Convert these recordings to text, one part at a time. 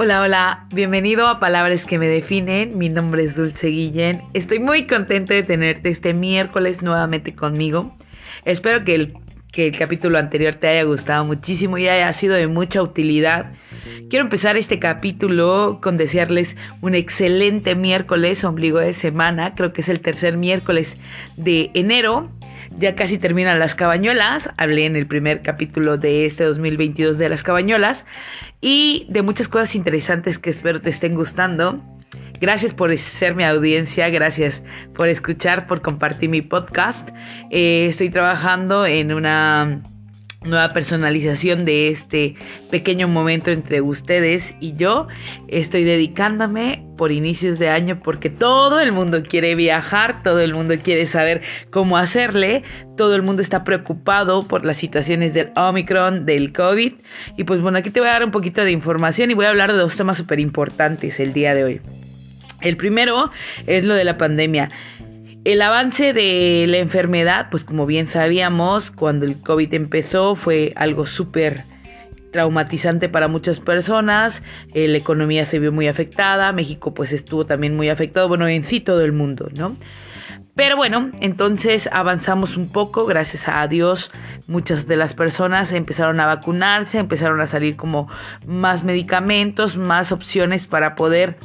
Hola, hola, bienvenido a Palabras que me definen. Mi nombre es Dulce Guillén. Estoy muy contenta de tenerte este miércoles nuevamente conmigo. Espero que el, que el capítulo anterior te haya gustado muchísimo y haya sido de mucha utilidad. Quiero empezar este capítulo con desearles un excelente miércoles, ombligo de semana. Creo que es el tercer miércoles de enero ya casi terminan las cabañuelas. Hablé en el primer capítulo de este 2022 de las cabañuelas y de muchas cosas interesantes que espero te estén gustando. Gracias por ser mi audiencia, gracias por escuchar, por compartir mi podcast. Eh, estoy trabajando en una nueva personalización de este pequeño momento entre ustedes y yo. Estoy dedicándome por inicios de año porque todo el mundo quiere viajar, todo el mundo quiere saber cómo hacerle, todo el mundo está preocupado por las situaciones del Omicron, del COVID. Y pues bueno, aquí te voy a dar un poquito de información y voy a hablar de dos temas súper importantes el día de hoy. El primero es lo de la pandemia. El avance de la enfermedad, pues como bien sabíamos, cuando el COVID empezó fue algo súper traumatizante para muchas personas, eh, la economía se vio muy afectada, México pues estuvo también muy afectado, bueno, en sí todo el mundo, ¿no? Pero bueno, entonces avanzamos un poco, gracias a Dios, muchas de las personas empezaron a vacunarse, empezaron a salir como más medicamentos, más opciones para poder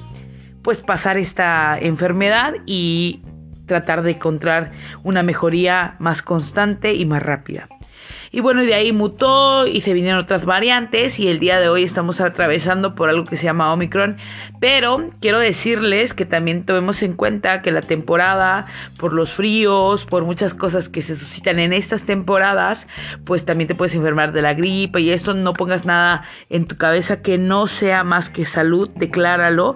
pues pasar esta enfermedad y tratar de encontrar una mejoría más constante y más rápida. Y bueno, de ahí mutó y se vinieron otras variantes y el día de hoy estamos atravesando por algo que se llama Omicron. Pero quiero decirles que también tomemos en cuenta que la temporada, por los fríos, por muchas cosas que se suscitan en estas temporadas, pues también te puedes enfermar de la gripe y esto no pongas nada en tu cabeza que no sea más que salud, decláralo,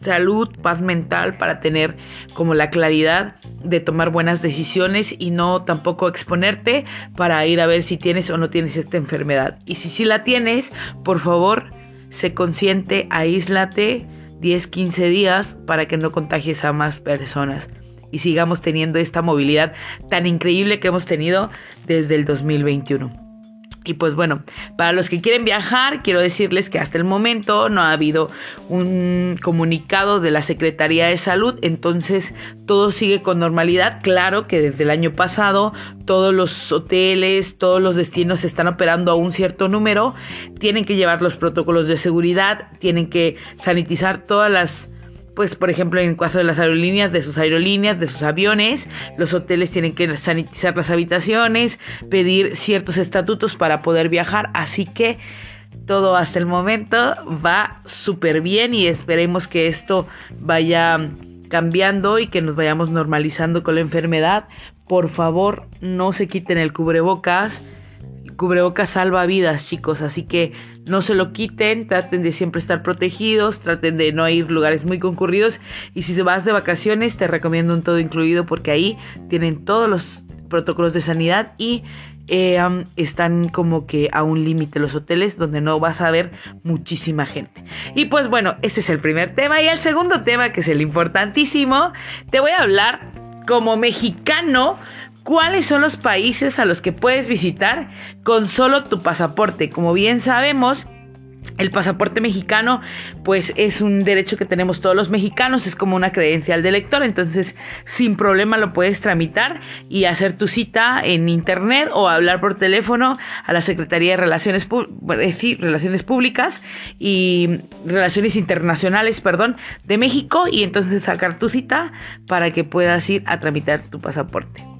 salud, paz mental para tener como la claridad de tomar buenas decisiones y no tampoco exponerte para ir a ver si tienes o no tienes esta enfermedad. Y si sí la tienes, por favor, sé consciente, aíslate 10, 15 días para que no contagies a más personas y sigamos teniendo esta movilidad tan increíble que hemos tenido desde el 2021. Y pues bueno, para los que quieren viajar, quiero decirles que hasta el momento no ha habido un comunicado de la Secretaría de Salud, entonces todo sigue con normalidad. Claro que desde el año pasado todos los hoteles, todos los destinos están operando a un cierto número, tienen que llevar los protocolos de seguridad, tienen que sanitizar todas las pues por ejemplo en el caso de las aerolíneas, de sus aerolíneas, de sus aviones, los hoteles tienen que sanitizar las habitaciones, pedir ciertos estatutos para poder viajar, así que todo hasta el momento va súper bien y esperemos que esto vaya cambiando y que nos vayamos normalizando con la enfermedad. Por favor, no se quiten el cubrebocas. Cubrebocas salva vidas, chicos, así que no se lo quiten, traten de siempre estar protegidos, traten de no ir a lugares muy concurridos y si vas de vacaciones te recomiendo un todo incluido porque ahí tienen todos los protocolos de sanidad y eh, están como que a un límite los hoteles donde no vas a ver muchísima gente. Y pues bueno, ese es el primer tema. Y el segundo tema, que es el importantísimo, te voy a hablar como mexicano cuáles son los países a los que puedes visitar con solo tu pasaporte. Como bien sabemos, el pasaporte mexicano, pues es un derecho que tenemos todos los mexicanos, es como una credencial de lector, entonces sin problema lo puedes tramitar y hacer tu cita en internet o hablar por teléfono a la Secretaría de Relaciones, eh, Relaciones Públicas y Relaciones Internacionales, perdón, de México y entonces sacar tu cita para que puedas ir a tramitar tu pasaporte.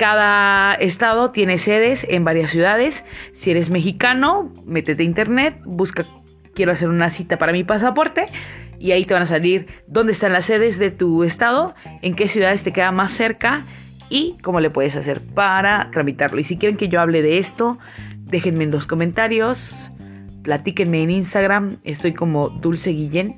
Cada estado tiene sedes en varias ciudades. Si eres mexicano, métete a internet, busca quiero hacer una cita para mi pasaporte y ahí te van a salir dónde están las sedes de tu estado, en qué ciudades te queda más cerca y cómo le puedes hacer para tramitarlo. Y si quieren que yo hable de esto, déjenme en los comentarios, platíquenme en Instagram, estoy como Dulce Guillén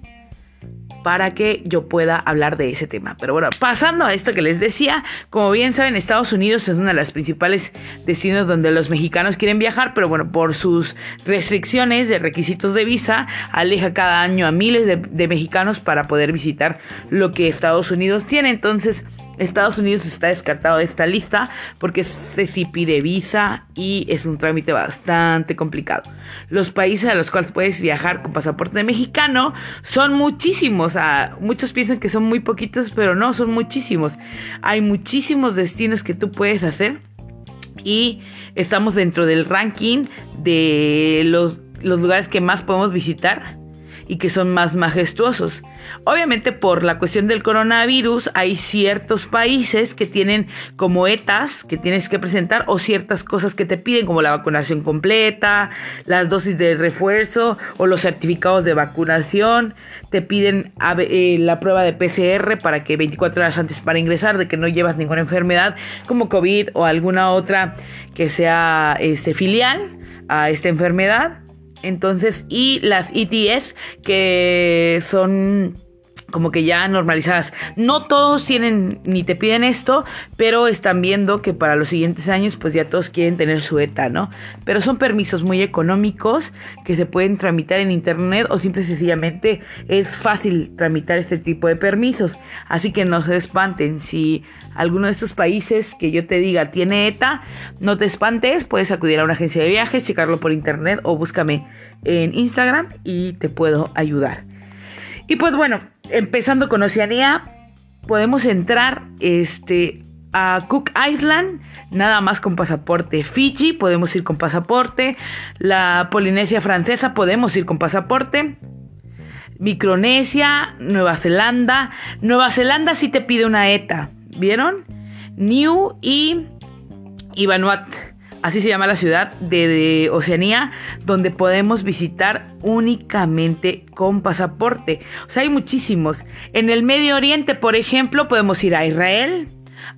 para que yo pueda hablar de ese tema. Pero bueno, pasando a esto que les decía, como bien saben, Estados Unidos es una de las principales destinos donde los mexicanos quieren viajar, pero bueno, por sus restricciones de requisitos de visa, aleja cada año a miles de, mexicanos para poder visitar lo que Estados Unidos tiene. Entonces, Estados Unidos está descartado de esta lista porque se sí pide visa y es un trámite bastante complicado. Los países a los cuales puedes viajar con pasaporte mexicano son muchísimos. muchos piensan que son muy poquitos, pero no, son muchísimos. Hay muchísimos destinos que tú puedes hacer y estamos dentro del ranking de los lugares que más podemos visitar y que son más majestuosos. Obviamente por la cuestión del coronavirus hay ciertos países que tienen como ETAs que tienes que presentar o ciertas cosas que te piden como la vacunación completa, las dosis de refuerzo o los certificados de vacunación. Te piden eh, la prueba de PCR para que 24 horas antes para ingresar de que no llevas ninguna enfermedad como COVID o alguna otra que sea este, filial a esta enfermedad. Entonces, y las ETS que son como que ya normalizadas. No todos tienen ni te piden esto, pero están viendo que para los siguientes años pues ya todos quieren tener su ETA, ¿no? Pero son permisos muy económicos que se pueden tramitar en internet o simple y sencillamente es fácil tramitar este tipo de permisos. Así que no se espanten si alguno de estos países que yo te diga tiene ETA, no te espantes, puedes acudir a una agencia de viajes, checarlo por internet o búscame en Instagram y te puedo ayudar. Y pues bueno, empezando con Oceanía, podemos entrar este, a Cook Island, nada más con pasaporte. Fiji, podemos ir con pasaporte. La Polinesia Francesa, podemos ir con pasaporte. Micronesia, Nueva Zelanda. Nueva Zelanda sí te pide una ETA, ¿vieron? New y, Vanuatu así se llama la ciudad de, Oceanía, donde podemos visitar únicamente con pasaporte. O sea, hay muchísimos. En el Medio Oriente, por ejemplo, podemos ir a Israel,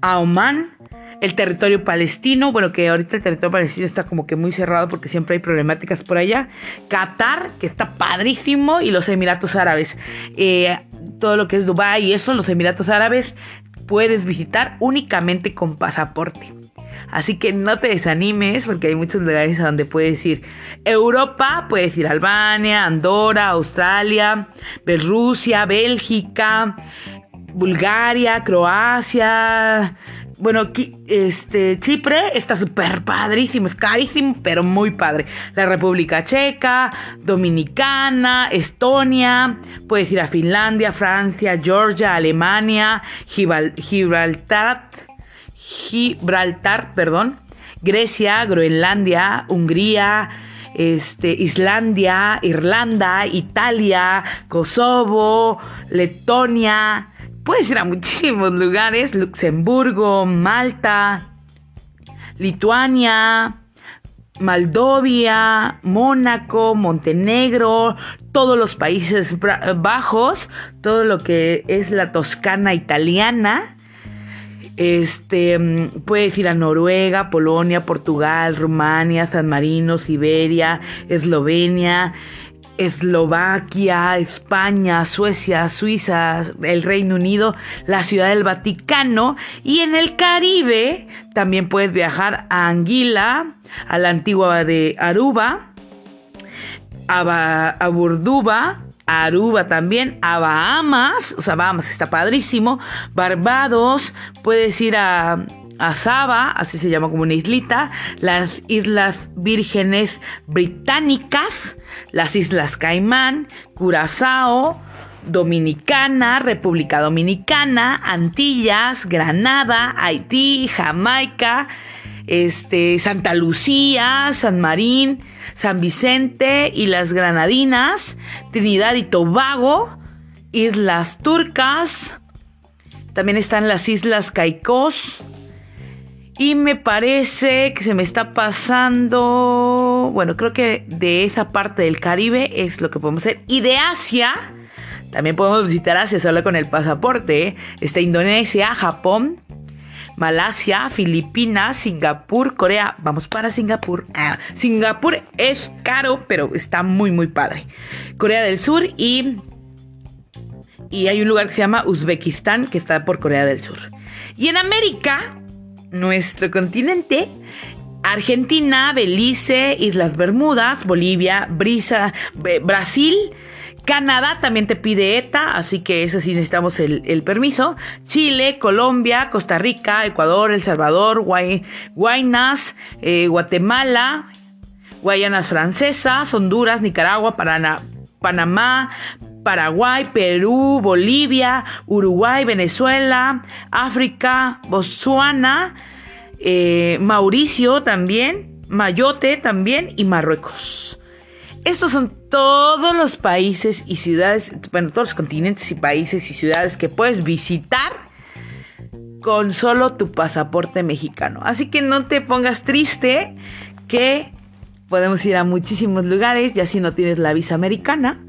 a Oman, el territorio palestino, bueno, que ahorita el territorio palestino está como que muy cerrado porque siempre hay problemáticas por allá. Qatar, que está padrísimo, y los Emiratos Árabes. Eh, todo lo que es Dubái y eso, los Emiratos Árabes, puedes visitar únicamente con pasaporte. Así que no te desanimes porque hay muchos lugares a donde puedes ir. Europa, puedes ir a Albania, Andorra, Australia, Rusia, Bélgica, Bulgaria, Croacia. Bueno, este, Chipre está súper padrísimo, es carísimo, pero muy padre. La República Checa, Dominicana, Estonia, puedes ir a Finlandia, Francia, Georgia, Alemania, Gibraltar, Gibraltar, perdón, Grecia, Groenlandia, Hungría, este, Islandia, Irlanda, Italia, Kosovo, Letonia. Puedes ir a muchísimos lugares, Luxemburgo, Malta, Lituania, Moldovia, Mónaco, Montenegro, todos los Países Bajos, todo lo que es la Toscana italiana, este, mm, puedes ir a Noruega, Polonia, Portugal, Rumania, San Marino, Siberia, Eslovenia, Eslovaquia, España, Suecia, Suiza, el Reino Unido, la Ciudad del Vaticano. Y en el Caribe también puedes viajar a Anguila, a la antigua de Aruba, a, a Burduba, Aruba también, a Bahamas, o sea, Bahamas está padrísimo, Barbados, puedes ir a, a Saba, así se llama como una islita, las Islas Vírgenes Británicas, las Islas Caimán, Curazao, Dominicana, República Dominicana, Antillas, Granada, Haití, Jamaica, este, Santa Lucía, San Marín, San Vicente y las Granadinas, Trinidad y Tobago, Islas Turcas, también están las Islas Caicós. Y me parece que se me está pasando, bueno, creo que de esa parte del Caribe es lo que podemos hacer. Y de Asia, también podemos visitar Asia solo con el pasaporte. ¿eh? Está Indonesia, Japón, Malasia, Filipinas, Singapur, Corea. Vamos para Singapur. Ah, Singapur es caro, pero está muy, muy padre. Corea del Sur y. Y hay un lugar que se llama Uzbekistán, que está por Corea del Sur. Y en América, nuestro continente, Argentina, Belice, Islas Bermudas, Bolivia, Brisa, Brasil, Canadá también te pide ETA, así que eso sí necesitamos el, permiso. Chile, Colombia, Costa Rica, Ecuador, El Salvador, Guaynas, eh, Guatemala, Guayanas Francesas, Honduras, Nicaragua, Panamá, Paraguay, Perú, Bolivia, Uruguay, Venezuela, África, Botswana, eh, Mauricio también, Mayotte también y Marruecos. Estos son todos los países y ciudades, bueno, todos los continentes y países y ciudades que puedes visitar con solo tu pasaporte mexicano. Así que no te pongas triste que podemos ir a muchísimos lugares, ya si no tienes la visa americana,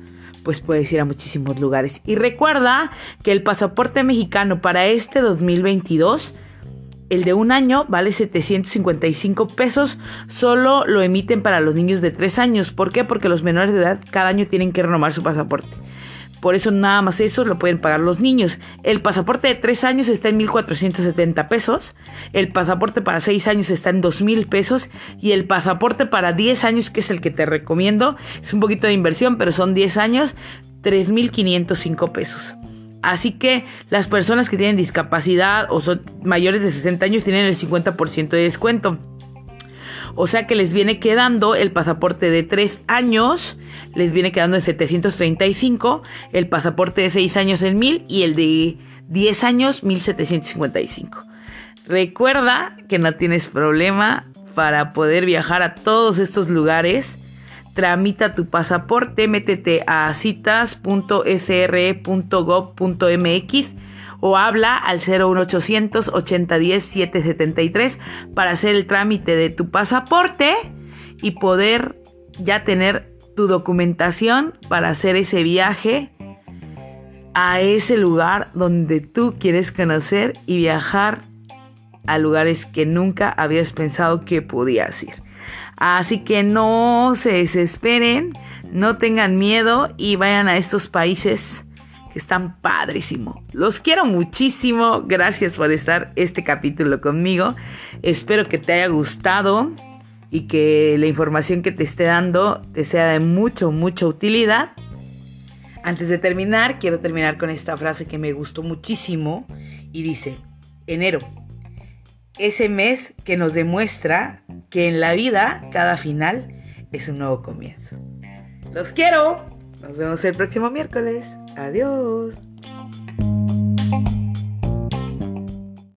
pues puedes ir a muchísimos lugares. Y recuerda que el pasaporte mexicano para este 2022 el de un año vale 755 pesos, solo lo emiten para los niños de 3 años. ¿Por qué? Porque los menores de edad cada año tienen que renovar su pasaporte. Por eso nada más eso lo pueden pagar los niños. El pasaporte de 3 años está en 1.470 pesos. El pasaporte para 6 años está en 2.000 pesos. Y el pasaporte para 10 años, que es el que te recomiendo, es un poquito de inversión, pero son 10 años, 3.505 pesos. Así que las personas que tienen discapacidad o son mayores de 60 años tienen el 50% de descuento. O sea que les viene quedando el pasaporte de 3 años, les viene quedando en 735, el pasaporte de 6 años en 1000 y el de 10 años 1755. Recuerda que no tienes problema para poder viajar a todos estos lugares tramita tu pasaporte, métete a citas.sre.gov.mx o habla al 01800 8010 773 para hacer el trámite de tu pasaporte y poder ya tener tu documentación para hacer ese viaje a ese lugar donde tú quieres conocer y viajar a lugares que nunca habías pensado que podías ir. Así que no se desesperen, no tengan miedo y vayan a estos países que están padrísimo. Los quiero muchísimo. Gracias por estar este capítulo conmigo. Espero que te haya gustado y que la información que te esté dando te sea de mucho, mucha utilidad. Antes de terminar, quiero terminar con esta frase que me gustó muchísimo y dice, enero, ese mes que nos demuestra que en la vida cada final es un nuevo comienzo. Los quiero. Nos vemos el próximo miércoles. Adiós.